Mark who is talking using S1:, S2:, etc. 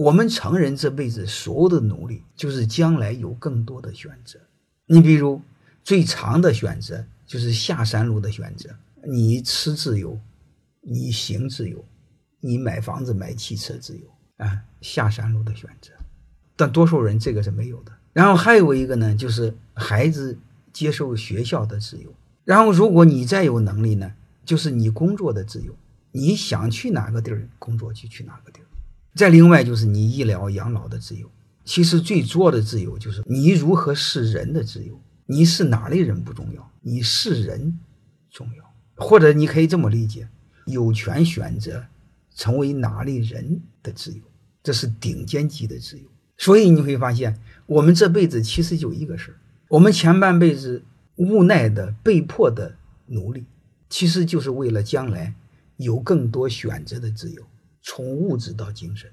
S1: 我们成人这辈子所有的努力，就是将来有更多的选择。你比如最长的选择就是下山路的选择，你吃自由，你行自由，你买房子买汽车自由啊，下山路的选择。但多数人这个是没有的。然后还有一个呢，就是孩子接受学校的自由。然后如果你再有能力呢，就是你工作的自由，你想去哪个地儿工作就去哪个地儿。再另外就是你医疗养老的自由。其实最主要的自由就是你如何是人的自由。你是哪类人不重要，你是人重要。或者你可以这么理解，有权选择成为哪类人的自由，这是顶尖级的自由。所以你会发现，我们这辈子其实就一个事儿：我们前半辈子无奈的、被迫的努力，其实就是为了将来有更多选择的自由，从物质到精神。